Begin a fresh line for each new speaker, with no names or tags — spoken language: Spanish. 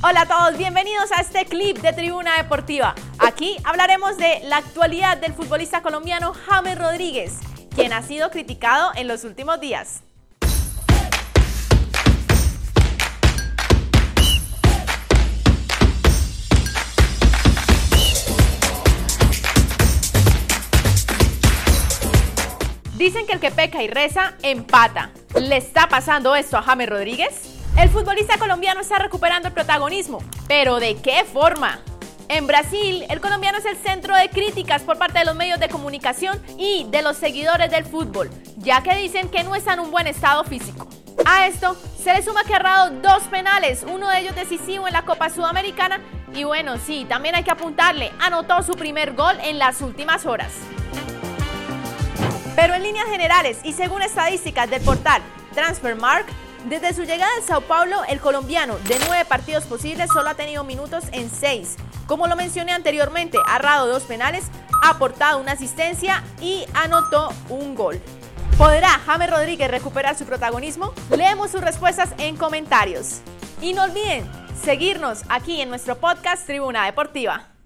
Hola a todos, bienvenidos a este clip de Tribuna Deportiva. Aquí hablaremos de la actualidad del futbolista colombiano James Rodríguez, quien ha sido criticado en los últimos días. Dicen que el que peca y reza empata. ¿Le está pasando esto a James Rodríguez? El futbolista colombiano está recuperando el protagonismo, pero ¿de qué forma? En Brasil, el colombiano es el centro de críticas por parte de los medios de comunicación y de los seguidores del fútbol, ya que dicen que no está en un buen estado físico. A esto se le suma que ha errado dos penales, uno de ellos decisivo en la Copa Sudamericana y bueno, sí, también hay que apuntarle, anotó su primer gol en las últimas horas. Pero en líneas generales y según estadísticas del portal Transfermark, desde su llegada al Sao Paulo, el colombiano, de nueve partidos posibles, solo ha tenido minutos en seis. Como lo mencioné anteriormente, ha errado dos penales, ha aportado una asistencia y anotó un gol. ¿Podrá James Rodríguez recuperar su protagonismo? Leemos sus respuestas en comentarios. Y no olviden seguirnos aquí en nuestro podcast Tribuna Deportiva.